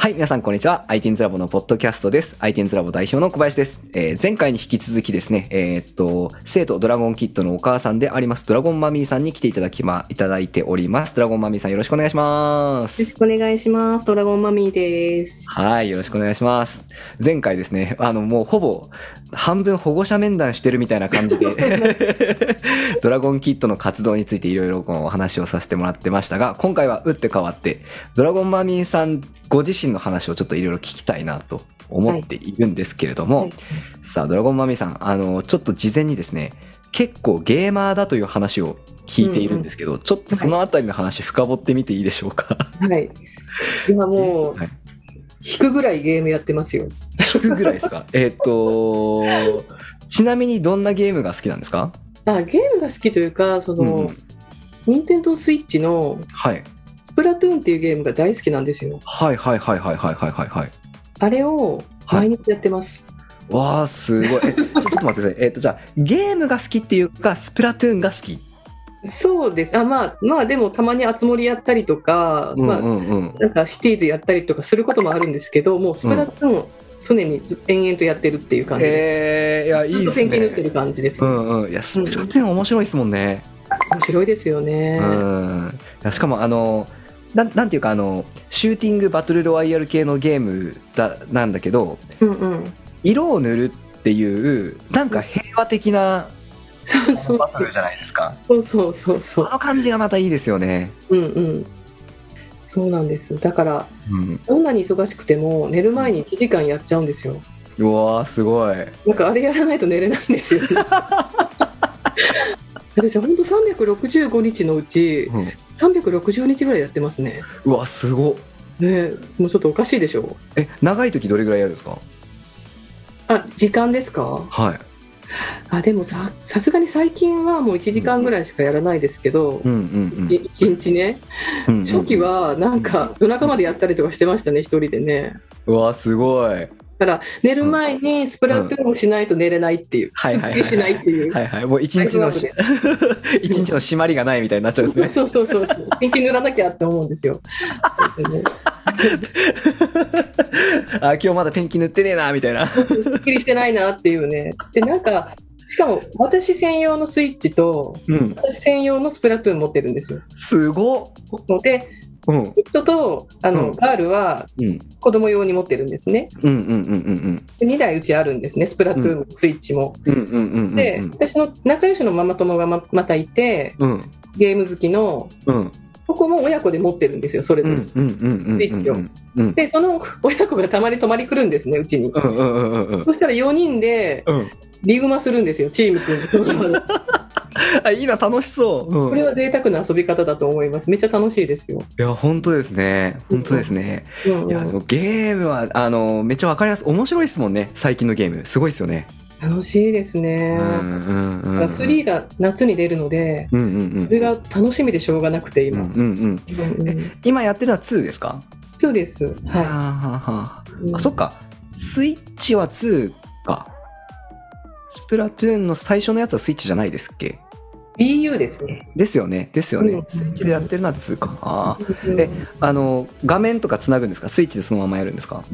はい、皆さんこんにちは。ITINS ラボのポッドキャストです。ITINS ラボ代表の小林です。えー前回に引き続きですね、えーっと、生徒ドラゴンキットのお母さんであります、ドラゴンマミーさんに来ていただきま、いただいております。ドラゴンマミーさんよろしくお願いしますよろ。しくお願いします。ドラゴンマミーです。はい、よろしくお願いします。前回ですね、あの、もうほぼ半分保護者面談してるみたいな感じで、ドラゴンキットの活動についていろいろお話をさせてもらってましたが、今回は打って変わって、ドラゴンマミーさんご自身の話をちょっといろいろ聞きたいなと思っているんですけれども、はいさあ、ドラゴンマミーさん、あの、ちょっと事前にですね、結構ゲーマーだという話を聞いているんですけど、ちょっとそのあたりの話深掘ってみていいでしょうか？はい。今もう、はい引くぐらいゲームやってますよ。引くぐらいですか？えーっと、ちなみにどんなゲームが好きなんですか？あ、ゲームが好きというか、その、うんうん任天堂スイッチのはい。スプラトゥーンっていうゲームが大好きなんですよ。はいはいはいはいはいはいはいはい。あれを毎日やってます。わあ、すごい。え、ちょっと待ってください。えーっと、じゃあ、ゲームが好きっていうか、スプラトゥーンが好き？そうです。あ、まあ、まあでもたまにあつ森やったりとか、うんまあ、うんうん。なんかシティーズやったりとかすることもあるんですけど、もうスプラトゥーンを常にず延々とやってるっていう感じで。えー、いや、いいずっとですね。ペンキ塗ってる感じです。うんうん。いや、スプラトゥーン面白いですもんね。面白いですよね。うん。いやしかも、あの、なんなんていうか、あの、シューティングバトルロワイヤル系のゲームだなんだけど、うんうん。色を塗るっていう、なんか平和的なバトルじゃないですか。そうそうそうそうこ。の感じがまたいいですよね。うんうん。そうなんです。だから、うん。どんなに忙しくても、寝る前に1時間やっちゃうんですよ。うわー、すごい。なんかあれやらないと寝れないんですよ。私、本当365日のうち、うん360日ぐらいやってますね。うわ、すごっ。ねもうちょっとおかしいでしょえ、長い時どれぐらいやるんですか？あ、時間ですか？はい。あ、でもさ、さすがに最近はもう1時間ぐらいしかやらないですけど、うんうんい一日ね、うん。うんうん初期。はなんか夜中までやったりとかしてましたね、一人でね。うわ、すごい。だから寝る前にスプラトゥーンをしないと寝れないっていう、はいはいしないっていう。はいはい。もう一日のし、一日の締まりがないみたいになっちゃうんですね。そうそうそうそう。ペンキ塗らなきゃって思うんですよ。あ、今日まだペンキ塗ってねえな、みたいな。すっきりしてないなっていうね。で、なんか、しかも私専用のスイッチと、うん。私専用のスプラトゥーン持ってるんですよ。すごで、うん。ヒットとあの、うんガールはうん。子供用に持ってるんですね。うんうんうんうんで2台うちあるんですね、スプラトゥーンのスイッチも。うん。うんうんうんうん。で、私の仲良しのママ友がままたいて、うん。ゲーム好きの、うん。そこも親子で持ってるんですよ、それぞれ。うんうんうんうんうんうん。で、その親子がたまに泊まり来るんですね、うちに。うんうんうんうんうん。そしたら4人でうん。リグマするんですよ、チーム組んで。あ、いいな、楽しそう。うんこれは贅沢な遊び方だと思います。めっちゃ楽しいですよ。いや、本当ですね。本当ですね。うんうんいや、でもゲームは、あの、めっちゃわかります。面白いですもんね。最近のゲーム。すごいですよね。楽しいですうね。んうんうんうん。3が夏に出るので、うんうんうん。それが楽しみでしょうがなくて、今。うんうんうん。うんうん今やってるのは2ですか？そうです。はあははあはあい。あ、そっか。スイッチは2か。スプラトゥーンの最初のやつはスイッチじゃないですっけ？BU ですね。ですよね。ですよね。うんスイッチでやってるのは2か。ああ。うんえあの、画面とかつなぐんですか？スイッチでそのままやるんですか？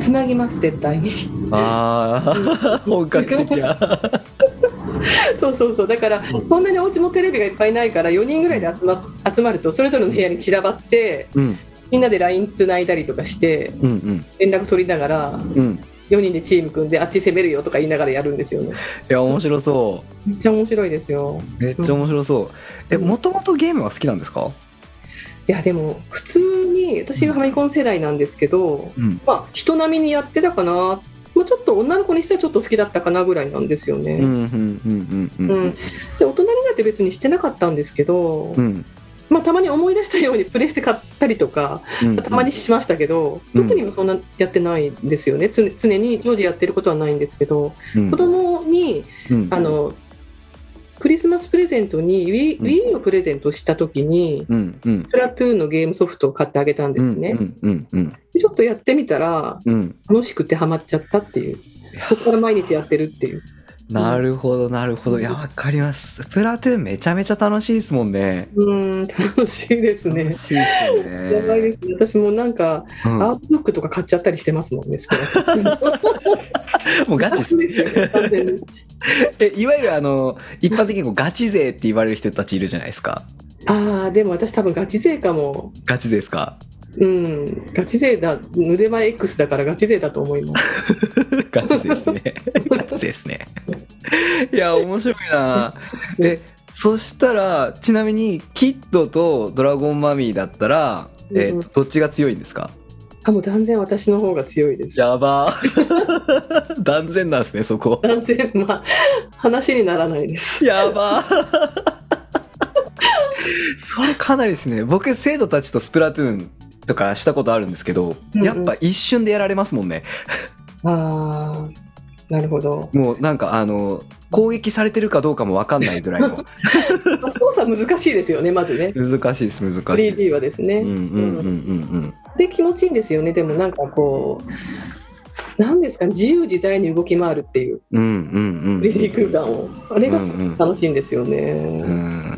つなぎます、絶対に。ああ、本格的や。そうそうそう。だから、そんなにお家もテレビがいっぱいないから、4人ぐらいで集ま集まると、それぞれの部屋に散らばって、うん。みんなで LINE つないだりとかして、うんうん。連絡取りながら、うん。4人でチーム組んで、あっち攻めるよとか言いながらやるんですよね。いや、面白そめっちゃ面白いですよ。う。めっちゃ面白そう。え、もともとゲームは好きなんですか？いや、でも、普通に、私はファミコン世代なんですけど、うん。まあ、人並みにやってたかな。まあ、ちょっと女の子にしてはちょっと好きだったかなぐらいなんですよね。うん、うん、うん、うん。うん、で大人になって別にしてなかったんですけど、うん。まあ、たまに思い出したようにプレステ買ったりとかうん。たまにしましたけど、うん。特にそんなやってないんですよね。常常に常時やってることはないんですけど、うん、子供にうん、あのクリスマスプレゼントに Wii, うん。Wii をプレゼントした時に、うん、うん。スプラトゥーンのゲームソフトを買ってあげたんですね、ちょっとやってみたらうん。楽しくてハマっちゃったっていう。そこから毎日やってるっていうなるほどなるほど。いやわかります。スプラトゥーンめちゃめちゃ楽しいですもんね。うん、楽しいですね。楽。しいですね。やばいですね。私もなんか、うん。アートブックとか買っちゃったりしてますもんね、も。うガチっす。えいわゆるあの一般的にこうガチ勢って言われる人たちいるじゃないですか。ああ、でも私多分ガチ勢かも。ガチ勢ですか？うん、ガチ勢だ、腕前 X だからガチ勢だと思います。ガチ勢ですね。ガチ勢ですね。いや面白いな。えそしたらちなみにキッドとドラゴンマミーだったら、えーとどっちが強いんですか？あ、もう断然私の方が強いです。やば。ー断然なんですねそこ。断然、まあ、話にならないです。やば。ーそれかなりですね。僕生徒たちとスプラトゥーンとかしたことあるんですけど、うんうん。やっぱ一瞬でやられますもんね。ああ、なるほど。もうなんかあの攻撃されてるかどうかも分かんないぐらいの。まあ操作難しいですよね、まずね。難しいです難しいです。3D はですね。で気持ちいいんですよね。でもなんかこうなんですか自由自在に動き回るっていう。うんうんうんうん。リリー空間を。あれが楽しいんですよね、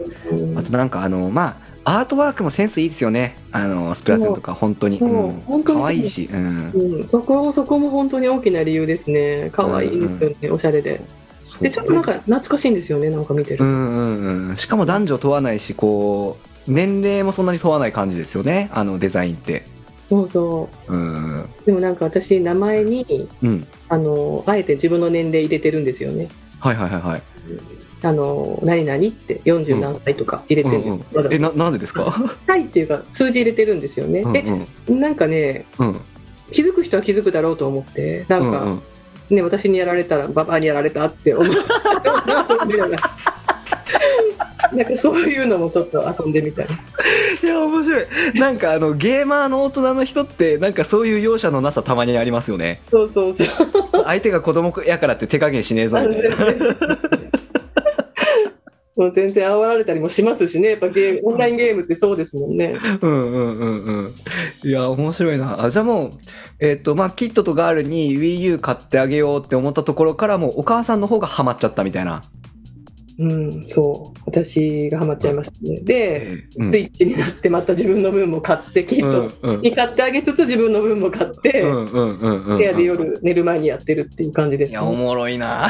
あとなんかあのまあアートワークもセンスいいですよね。あのスプラトゥーンとか本当に。そう。うん。本当に。可愛いし。うん。うん、そこもそこも本当に大きな理由ですね。可愛いですよね、おしゃれで。でちょっとなんか懐かしいんですよねなんか見てる、うんうんうん。しかも男女問わないしこう年齢もそんなに問わない感じですよね。あのデザインって。そうそう。ん。うでもなんか私名前にうん。あのあえて自分の年齢入れてるんですよね。はいはいはいはいあの何々って40何歳とか入れてる。んです、うん。うんえななんでですか？はいっていうか数字入れてるんですよね、うんでうんなんかねうん。気づく人は気づくだろうと思ってなんか、うんうん。ね私にやられたらババアにやられたって思うな。んかそういうのもちょっと遊んでみたい。いや面白い。なんかあのゲーマーの大人の人ってなんかそういう容赦のなさたまにありますよね。そうそうそう。相手が子供やからって手加減しねえぞみたいなもう全然煽られたりもしますしね。やっぱゲーム オンラインゲームってそうですもんね。うんうんうん。うんいや面白いな。あじゃあもうえっ、とまあキッドとガールに WiiU 買ってあげようって思ったところからもうお母さんの方がハマっちゃったみたいな、うんそう。私がハマっちゃいましたね。で、うん。スイッチになってまた自分の分も買ってキッうんトうん。に買ってあげつつ自分の分も買って、部屋で夜寝る前にやってるっていう感じです、いやおもろいな。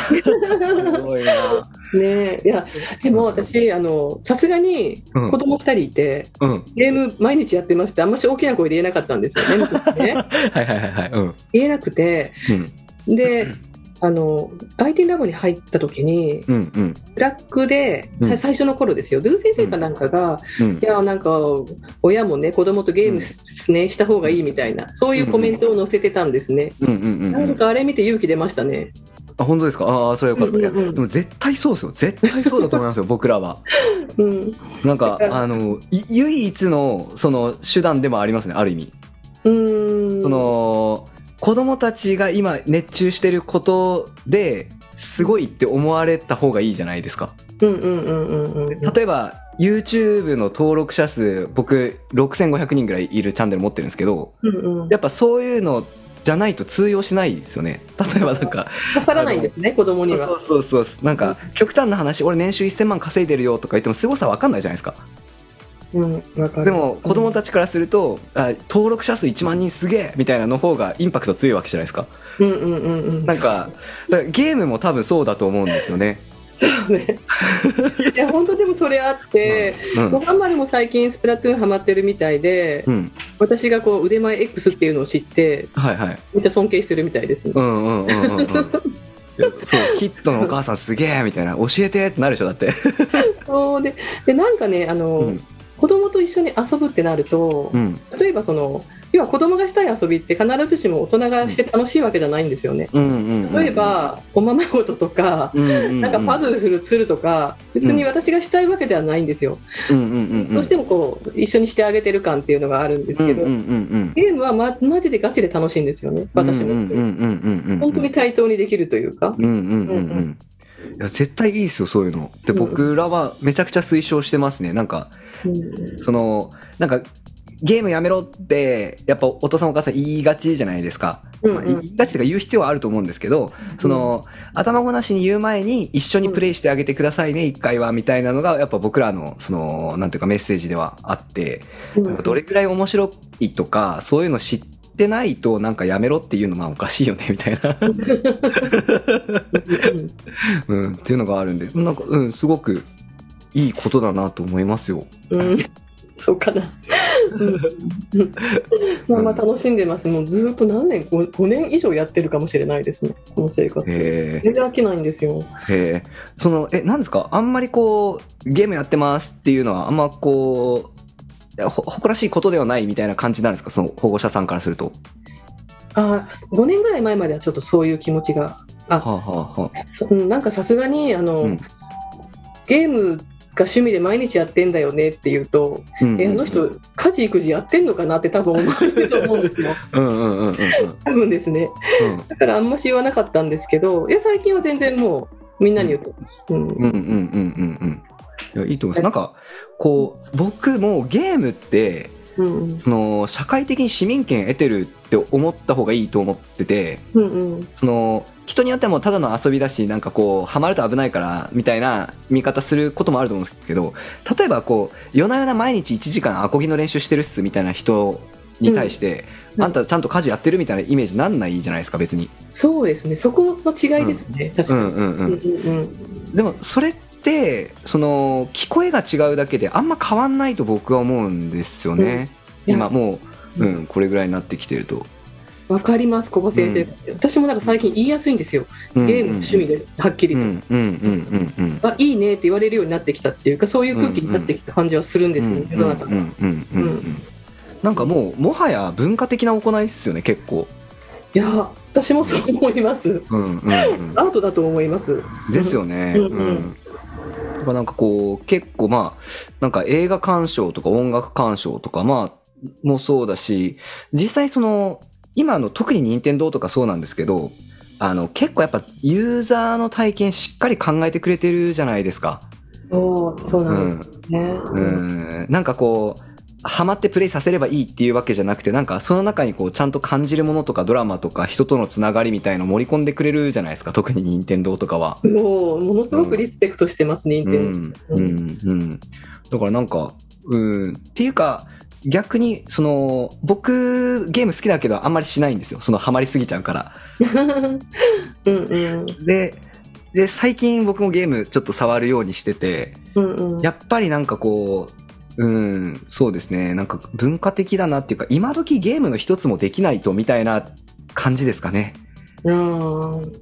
おもろいな。ねいやでも私あのさすがにうん。子供2人いて、うん。ゲーム毎日やってますってあんまし大きな声で言えなかったんですよね昔ね。はいはいはいはいうん。言えなくてうん。であの IT ラボに入った時にうんうん。ブラックで、さうん。最初の頃ですよ。ドゥ先生かなんかが、うん。いやなんか親もね子供とゲームす、ね、した方がいいみたいなそういうコメントを載せてたんですね、うんうんうんうん。なんかあれ見て勇気出ましたね。あ本当ですか？ああそれはよかった、うんうんうん。でも絶対そうですよ。絶対そうだと思いますよ 僕らは。うん。なんかあのい唯一のその手段でもありますねある意味。うーん。その子供たちが今熱中してることですごいって思われた方がいいじゃないですか。うんうんうんうんうん例えば YouTube の登録者数僕6500人ぐらいいるチャンネル持ってるんですけどうんうん。やっぱそういうのじゃないと通用しないですよね。例えばなんか刺さらないんですね子供には。そうそうそうそう。なんか極端な話俺年収1000万稼いでるよとか言っても凄さ分かんないじゃないですかうんでも子供たちからすると、あ登録者数1万人すげえみたいなの方がインパクト強いわけじゃないですか。うんうんうんうん。なんかゲームも多分そうだと思うんですよね。そうね。いや本当でもそれあって、うん。もうあんまりも最近スプラトゥーンハマってるみたいで、うん。私がこう腕前 X っていうのを知ってはいはい。めっちゃ尊敬してるみたいです、ねうんうんうんうんうん。い やそうキッドのお母さんすげえみたいな。教えてってなるでしょだって。そうででなんかねあの、うん子供と一緒に遊ぶってなると、うん。例えばその要は子供がしたい遊びって必ずしも大人がして楽しいわけじゃないんですよね。例えばおままごととか、なんかパズルするとか別に私がしたいわけではないんですよ。どうしてもこう一緒にしてあげてる感っていうのがあるんですけど、ゲームはまマジでガチで楽しいんですよね私の、うんうんうんうんうんうん。本当に対等にできるというか。や絶対いいですよそういうの。でうん。僕らはめちゃくちゃ推奨してますね。なんかうんそのなんかゲームやめろって、やっぱお父さんお母さん言いがちじゃないですか。うんうん。まあ言いがちとか言う必要はあると思うんですけど、その、頭ごなしに言う前に一緒にプレイしてあげてくださいね、一回は、みたいなのが、やっぱ僕らの、その、なんていうかメッセージではあって、うん。どれくらい面白いとか、そういうの知ってないと、なんかやめろっていうのはおかしいよね、みたいな。うん、っていうのがあるんで、なんか、うん、すごくいいことだなと思いますよ。うんうんそうかな。うんまあまあ楽しんでます。もうずっと何年 5, 5年以上やってるかもしれないですね。この生活。へ全然飽きないんですよ。え。へえ。その、え、なんですか？あんまりこう、ゲームやってますっていうのは、あんまこう、ほ、誇らしいことではないみたいな感じなんですか？その保護者さんからすると。あ5年ぐらい前まではちょっとそういう気持ちが、あはあ、はあはあ、うん、なんかさすがにあの、うん。ゲームが趣味で毎日やってんだよねって言うと、うんえあの人家事育児やってんのかなって多分思われると思うんですよ。うんうんうんうんうん。多分ですね。うん。だからあんまし言わなかったんですけどいや最近は全然もうみんなに言ってます、うん。うんうんうんうんうん。いやいいと思います。なんかこう僕もゲームってうんその社会的に市民権得てるって思った方がいいと思っててうんうん。その人によってはもうただの遊びだしなんかこうハマると危ないからみたいな見方することもあると思うんですけど例えばこう夜な夜な毎日1時間アコギの練習してるっすみたいな人に対して、うん。あんたちゃんと家事やってるみたいなイメージなんないじゃないですか別に。そうですね。そこの違いですね、確かに、うんうんうん。うんうんでもそれってその聞こえが違うだけであんま変わんないと僕は思うんですよね、うん。今もう、ううん。ん、これぐらいになってきてると。わかります。ここ先生、私もなんか最近言いやすいんですよ。ゲームの趣味です、はっきりと、うん。うん。うん。うん。うん。あいいねって言われるようになってきたっていうかそういう空気になってきた感じはするんですよ、うん世の中うん。うん。うん。うん。うん。なん。かもうもはや文化的な行いですよね結構。いや私もそう思いますうん。うん。うん。アートだと思いますですよね。うん。うん。うんだからなんかこう結構まあなんか映画鑑賞とか音楽鑑賞とかまあもそうだし実際その今の特に任天堂とかそうなんですけどあの結構やっぱユーザーの体験しっかり考えてくれてるじゃないですか。そうそううなんですん。ね、うん。なんかこうハマってプレイさせればいいっていうわけじゃなくてなんかその中にこうちゃんと感じるものとかドラマとか人とのつながりみたいのを盛り込んでくれるじゃないですか特に任天堂とかは。もうものすごくリスペクトしてます、任天堂うんうんうん、だからなんか、うん、っていうか、逆に、その、僕、ゲーム好きだけど、あんまりしないんですよ。その、ハマりすぎちゃうから。うんうんで、で、最近僕もゲームちょっと触るようにしてて、うんうんやっぱりなんかこう、うん、そうですね。なんか文化的だなっていうか、今時ゲームの一つもできないと、みたいな感じですかね。うん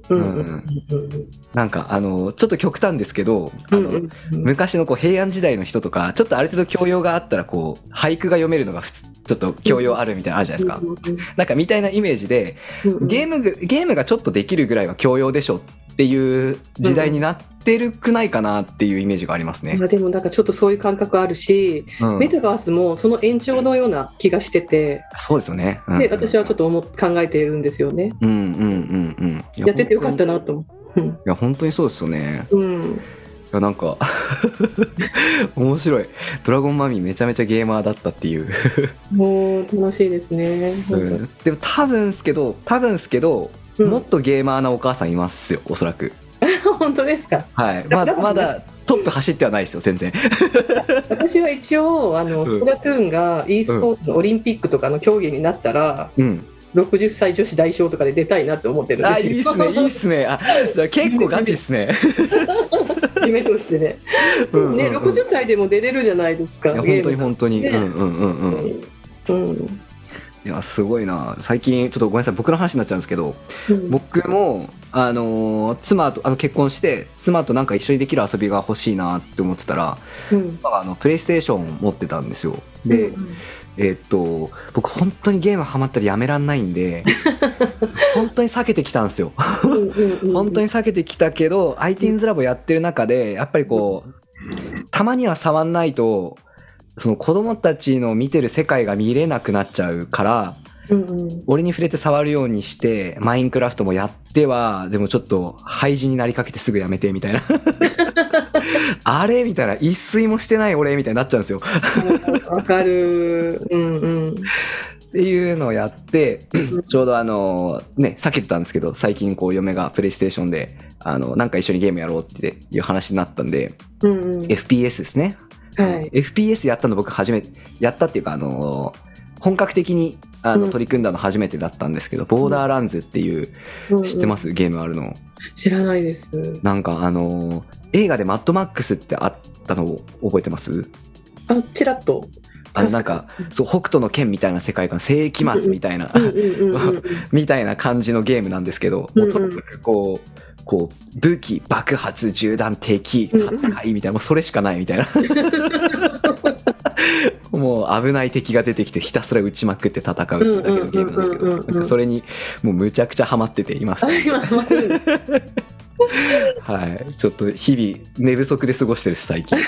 なんか、あの、ちょっと極端ですけど、あの、うんうんうん昔のこう平安時代の人とか、ちょっとある程度教養があったら、こう、俳句が読めるのが普通、ちょっと教養あるみたいなのあるじゃないですか。なんかみたいなイメージで、ゲームが、ゲームがちょっとできるぐらいは教養でしょっていう時代になってるくないかなっていうイメージがありますね。まあでもなんかちょっとそういう感覚あるし、うんメタバースもその延長のような気がしてて、そうですよね。うんで私はちょっと思っ考えているんですよね。うんうんうんうん。いやっててよかったな。なと思う。うんいや、本当にそうですよね。うん、いや、なんか、面白い。ドラゴンマミーめちゃめちゃゲーマーだったっていう。もう楽しいですね。うんでも多分っすけど、多分っすけど、うんもっとゲーマーなお母さんいますよ、おそらく。本当ですか？はい。まだ、まだトップ走ってはないですよ、全然。私は一応あの、うんスプラトゥーンが e スポーツのオリンピックとかの競技になったら、うん。60歳女子代表とかで出たいなって思ってるんですよ。あ、いいっすね、いいっすね。あ、じゃあ結構ガチっすね。夢としてね。うんうんうんね、60歳でも出れるじゃないですか。本当に本当に。うんうんうん。うんうんいや、すごいな。最近、ちょっとごめんなさい、僕の話になっちゃうんですけど、うん僕も、あのー妻と、あの、結婚して、妻となんか一緒にできる遊びが欲しいなって思ってたら、うん妻があの、プレイステーション持ってたんですよ。で、うんえーっと、僕本当にゲームハマったらやめらんないんで、本当に避けてきたんですよ。本当に避けてきたけど、アイティンズラボやってる中で、やっぱりこう、たまには触んないと、その子供たちの見てる世界が見れなくなっちゃうから、うんうん俺に触れて触るようにして、マインクラフトもやっては、でもちょっと廃人になりかけてすぐやめてみたいな あれみたいな、一睡もしてない俺みたいになっちゃうんですよ。わかる。うんうん。っていうのをやって、ちょうどあの、ね、避けてたんですけど、最近こう嫁がプレイステーションで、あの、なんか一緒にゲームやろうっていう話になったんで、うんうん。FPS ですね。はい。FPS やったの僕初めて、やったっていうかあの、本格的にあのうん取り組んだの初めてだったんですけど、ボーダーランズっていう、知ってます？すゲームあるの。知らないです。なんかあの、映画でマッドマックスってあったのを覚えてます？あ、ちらっと。あのなんか、そう、北斗の剣みたいな世界観、世紀末みたいな、うんうんうんうん。みたいな感じのゲームなんですけど、うんうんもうとにかくこう、こう、武器、爆発、銃弾、敵、戦いみたいな、もうそれしかないみたいな。もう危ない敵が出てきてひたすら撃ちまくって戦うっていうだけのゲームなんですけど、それにもうむちゃくちゃハマってて。今、待ってるはい。ちょっと日々寝不足で過ごしてるし、最近。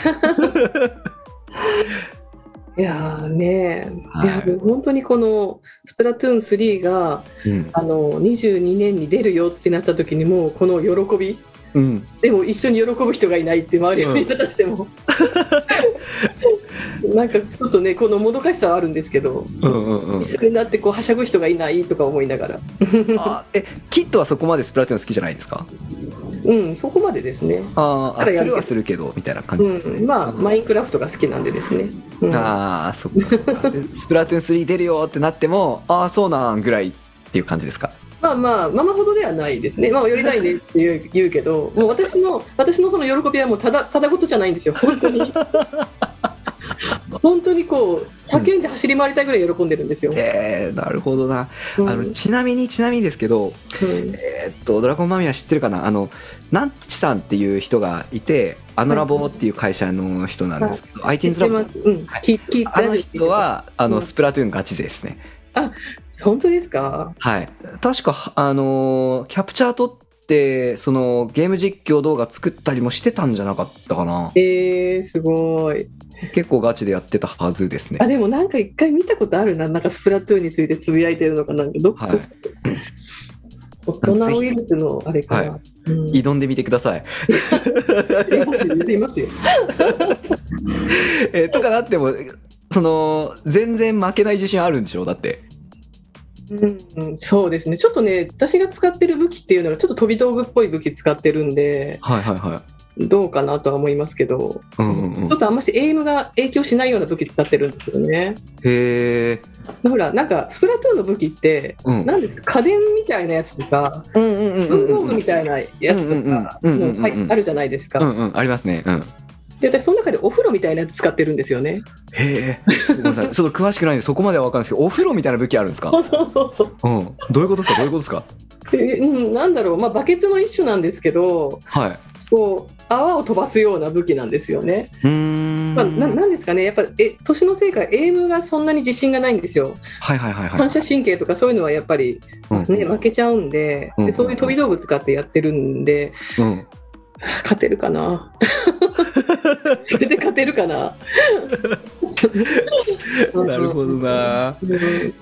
いやーねはいい。や本当にこのスプラトゥーン3がうん。あの22年に出るよってなった時にもうこの喜び。うん。でも一緒に喜ぶ人がいないって周りを見渡しても、なんかちょっとねこのもどかしさはあるんですけど、うんうんうん。一緒になってこうはしゃぐ人がいないとか思いながら。あ、え、キッドはそこまでスプラトゥーン好きじゃないですか？うんそこまでですね、あーあ、するはするけど、みたいな感じですね。うん、まあうんマインクラフトが好きなんでですね、うんああ、そっかそっか。で スプラトゥーン3出るよってなっても、ああ、そうなんぐらいっていう感じですか？まあまあママほどではないですねまあ寄りたいねって言う言うけどもう私の私のその喜びはもうただただごとじゃないんですよ本当に本当にこう叫んで走り回りたいぐらい喜んでるんですよ、えー、なるほどな。うん。あの、ちなみに、ちなみにですけど、うん。えーっと、ドラゴンマミは知ってるかな？あの、ナッチさんっていう人がいて、あのラボっていう会社の人なんですけど、アイテンズラボ。うん。あの人は、あの、うん。スプラトゥーンガチ勢ですね。本当ですか？はい。確か、あのーキャプチャー取って、その、ゲーム実況動画作ったりもしてたんじゃなかったかな。えー、すごい結構ガチでやってたはずですね。あでもなんか一回見たことあるな。なんかスプラトゥーンについてつぶやいてるのかなんか。どっか、はい。大人ウイルスのあれかな、はい。うん。挑んでみてください。言っていますよ。えーとかなっても、その、全然負けない自信あるんでしょ？だって。うん、そうですね、ちょっとね、私が使ってる武器っていうのが、ちょっと飛び道具っぽい武器使ってるんで、はいはいはい。どうかなとは思いますけど、うんうんうんちょっとあんましエイムが影響しないような武器使ってるんですよね。へえ。ほら、なんか、スプラトゥーンの武器って、うん。なんですか、家電みたいなやつとか、文房具みたいなやつとか、あるじゃないですか。うんうん、ありますね。うん。で、私、その中でお風呂みたいなやつ使ってるんですよね。へえ。ごめんなさい。ちょっと詳しくないんで、そこまでは分かるんですけど、お風呂みたいな武器あるんですか？うん。どういうことですか？どういうことですか？でうん、なんだろう、まあ、バケツの一種なんですけど、はい。こう、泡を飛ばすような武器なんですよね。まあ、ななんですかね、やっぱえ年のせいか、エイムがそんなに自信がないんですよ、はいはいはいはい反。射神経とかそういうのはやっぱり、うんね、負けちゃうんでうんで、そういう飛び道具使ってやってるんで、うん。勝てるかな、それで勝てるかな。なるほどな。うん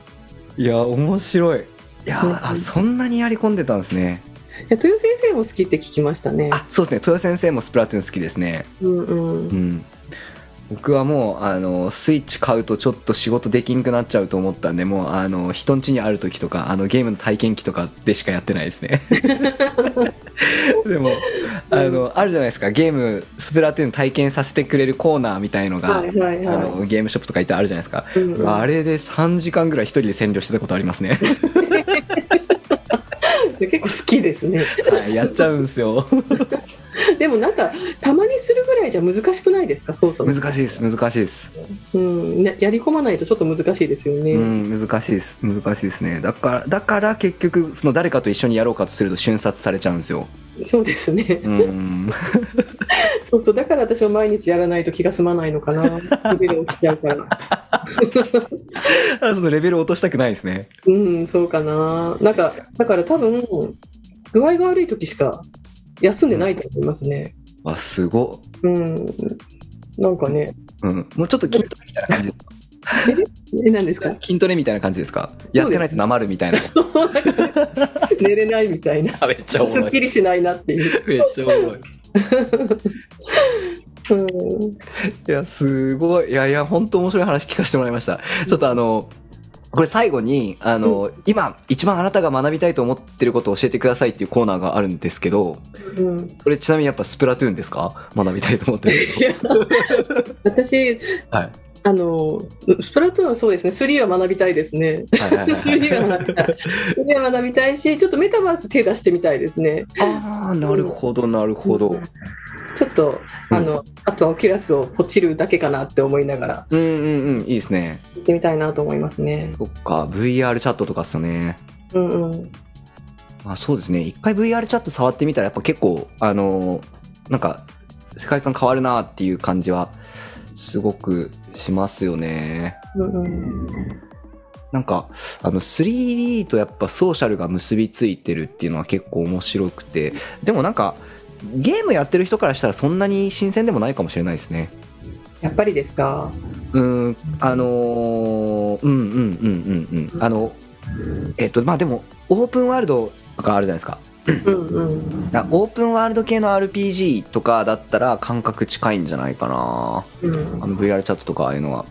いや、面白い。いやうんあ、そんなにやり込んでたんですね。豊先生も好きって聞きましたね。あ、そうですね。豊先生もスプラトゥーン好きですね。うんうんうん。僕はもう、あの、スイッチ買うとちょっと仕事できんくなっちゃうと思ったんで、もう、あの、人ん家にある時とか、あの、ゲームの体験機とかでしかやってないですね。でも、あの、あるじゃないですか。ゲーム、スプラトゥーン体験させてくれるコーナーみたいのが、はいはいはあの、ゲームショップとか行ってあるじゃないですか。い。うんうんあれで3時間ぐらい一人で占領してたことありますね。で結構好きですね。はい、やっちゃうんですよ。でもなんかたまにするぐらいじゃ難しくないですか？操作の難しいです、難しいです。うん、ねやり込まないとちょっと難しいですよね。うん、難しいです。難しいですね。だから、だから結局、その誰かと一緒にやろうかとすると瞬殺されちゃうんですよ。そうですね。うん。そうそうだから私は毎日やらないと気が済まないのかな。レベル落ちちゃうから。そのレベル落としたくないですね。うん、そうかな。なんかだから多分具合が悪い時しか休んでないと思いますね。あ、すごっ。うん。なんかね、うん。もうちょっと筋トレみたいな感じですか？え、何ですか？筋トレみたいな感じですか？やってないとなまるみたいな。寝れないみたいな。あ めっちゃおもろい。すっきりしないなっていう。めっちゃおもろい。うん。いや、すごい。いやいや、本当面白い話聞かせてもらいました。ちょっとあの、これ最後に、あの、今、一番あなたが学びたいと思ってることを教えてくださいっていうコーナーがあるんですけど、うん。それちなみにやっぱスプラトゥーンですか？学びたいと思ってるいや私。はい。あの、スプラトゥーンはそうですね、3は学びたいですね。はいはいはいはい。3は学びたい。3は学びたいし、ちょっとメタバース手出してみたいですね。ああ、なるほど、なるほど。ちょっと、あの、あとはオキュラスをポチるだけかなって思いながら、うんうんうん、いいですね。行ってみたいなと思いますね。そっか、VR チャットとかっすよね。うんうん。まあそうですね。一回 VR チャット触ってみたらやっぱ結構、あのーなんか、世界観変わるなっていう感じは、すごくしますよね。うんうん。なんか、あの、3D とやっぱソーシャルが結びついてるっていうのは結構面白くて、でもなんか、ゲームやってる人からしたらそんなに新鮮でもないかもしれないですね。やっぱりですか？うん、あのーうんうんうんうんうん。あの、えっと、まあでも、オープンワールドがあるじゃないですか。うんうん。だオープンワールド系の RPG とかだったら感覚近いんじゃないかなうんあの VR チャットとかああいうのは。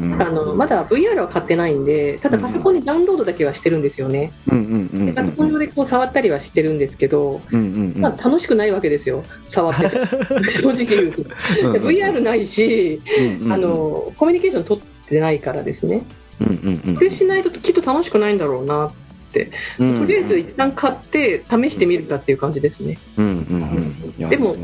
うん、あのまだ VR は買ってないんで、ただパソコンにダウンロードだけはしてるんですよね。でパソコン上でこう触ったりはしてるんですけど、まあ、楽しくないわけですよ、触ってて。正直言うと。で VR ないし、あの、コミュニケーション取ってないからですね。うんうんうんそれしないときっと楽しくないんだろうな。うんとりあえず一旦買って試してみるかっていう感じですね。でもそ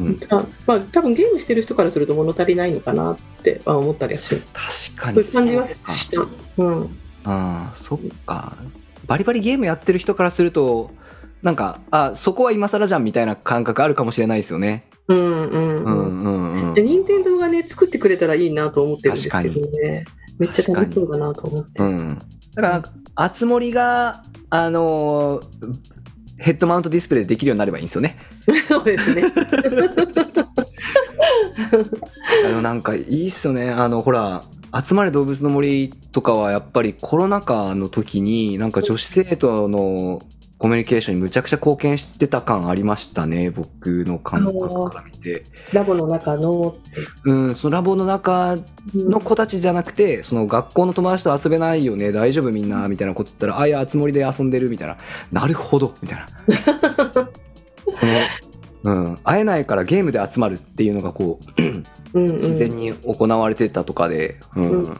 うん。あまあ、多分ゲームしてる人からすると物足りないのかなっては思ったりはし確かそういう感じはした。うん。ああそっか。バリバリゲームやってる人からするとなんかあそこは今更じゃんみたいな感覚あるかもしれないですよね。うんうんううん。んうんうん。で任天堂がね作ってくれたらいいなと思ってるんですけどね。めっちゃ楽しそうだなと思って、うん。だからなんか、あつ森が、あのーヘッドマウントディスプレイでできるようになればいいんですよね。そうですねあの、なんかいいっすよね。あの、ほら、集まれ動物の森とかはやっぱりコロナ禍の時に、なんか女子生徒のコミュニケーションにむちゃくちゃ貢献してた感ありましたね。僕の感覚から見て。ラボの中のうん、そのラボの中の子たちじゃなくて、その学校の友達と遊べないよね、大丈夫みんな、みたいなこと言ったら、あ、いや、つ森で遊んでる、みたいな。なるほど、みたいな。その、うん、会えないからゲームで集まるっていうのがこう、自然に行われてたとかで、うん。うんうん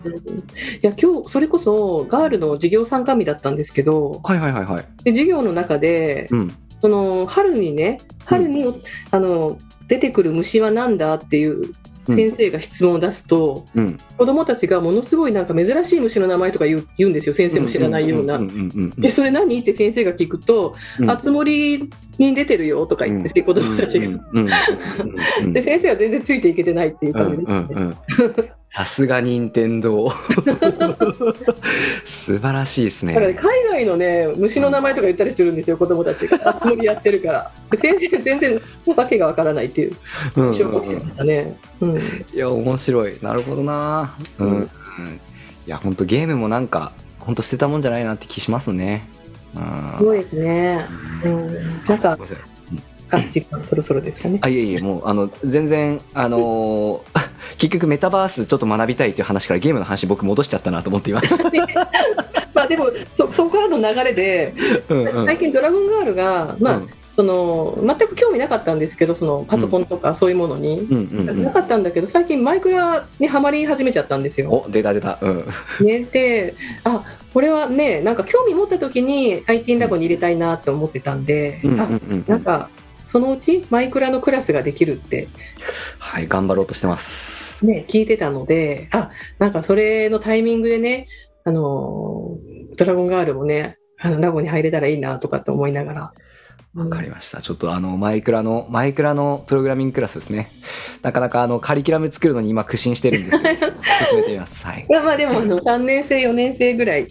いや今日それこそガールの授業参加日だったんですけどはいはいはいはい。で授業の中でうん。その春にね春に、あの出てくる虫は何だっていう先生が質問を出すと、うん。子供たちがものすごいなんか珍しい虫の名前とか言う言うんですよ先生も知らないような。でそれ何？って先生が聞くとうん「あつ森に出てるよ」とか言って、子供たちが。で先生は全然ついていけてないっていううん感じですね。うんうんさすが任天堂 素晴らしいですねね。海外のね虫の名前とか言ったりするんですよ子供たちが。あつ森やってるから。で先生全然わけがわからないっていううんうん印象を受けましたね。うんいや面白い。なるほどな。うん。うんうんいや本当ゲームもなんか本当捨てたもんじゃないなって気しますね。うん。そうですね。うん、なんかあ時間そろそろですかね。あいえいえもうあの全然あのー 結局メタバースちょっと学びたいっていう話からゲームの話僕戻しちゃったなと思って今。まあでもそそこからの流れでうんうん最近ドラゴンガールがまあ、うんその全く興味なかったんですけどそのパソコンとかそういうものに。うんうんうんなかったんだけど最近マイクラにはまり始めちゃったんですよ。お出た出た。うん。ね、であこれはねなんか興味持った時に IT ラボに入れたいなと思ってたんで、うんうんあうんなんかそのうちマイクラのクラスができるって、はい頑張ろうとしてます。ね、聞いてたのであなんかそれのタイミングでねあのドラゴンガールもねあのラボに入れたらいいなとかって思いながら。わかりました。ちょっとあの、マイクラの、マイクラのプログラミングクラスですね。なかなかあの、カリキュラム作るのに今苦心してるんですけど、進めてみます。はい。まあまあでもあの3年生4年生ぐらい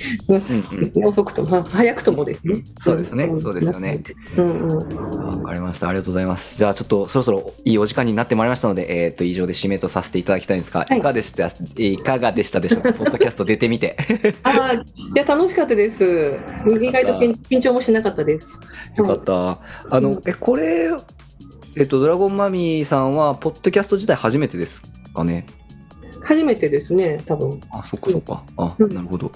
遅くとも、まあ、早くともですね、そうですねんそうですよね。うんうん、わかりました。ありがとうございます。じゃあちょっとそろそろいいお時間になってまいりましたので、えっ、と、以上で締めとさせていただきたいんですが、いいかがでした、いかがでしたでしょう？か ポッドキャスト出てみて。あーいや楽しかったです意外と緊緊張もしなかったですよかった。あの、え、これえっと、ドラゴンマミーさんは、ポッドキャスト自体初めてですかね。初めてですね、多分。あ、そっかそっか。あ、うんなるほど。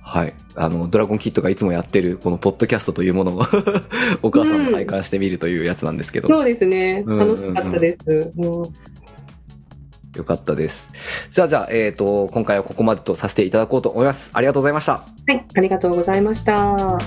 はい。あの、ドラゴンキットがいつもやってる、このポッドキャストというものを、お母さんも体感してみるというやつなんですけど、そうですね。うんうんうん楽しかったです。もうよかったです。じゃあ、じゃあ、えっ、と、今回はここまでとさせていただこうと思います。ありがとうございました。はい、ありがとうございました。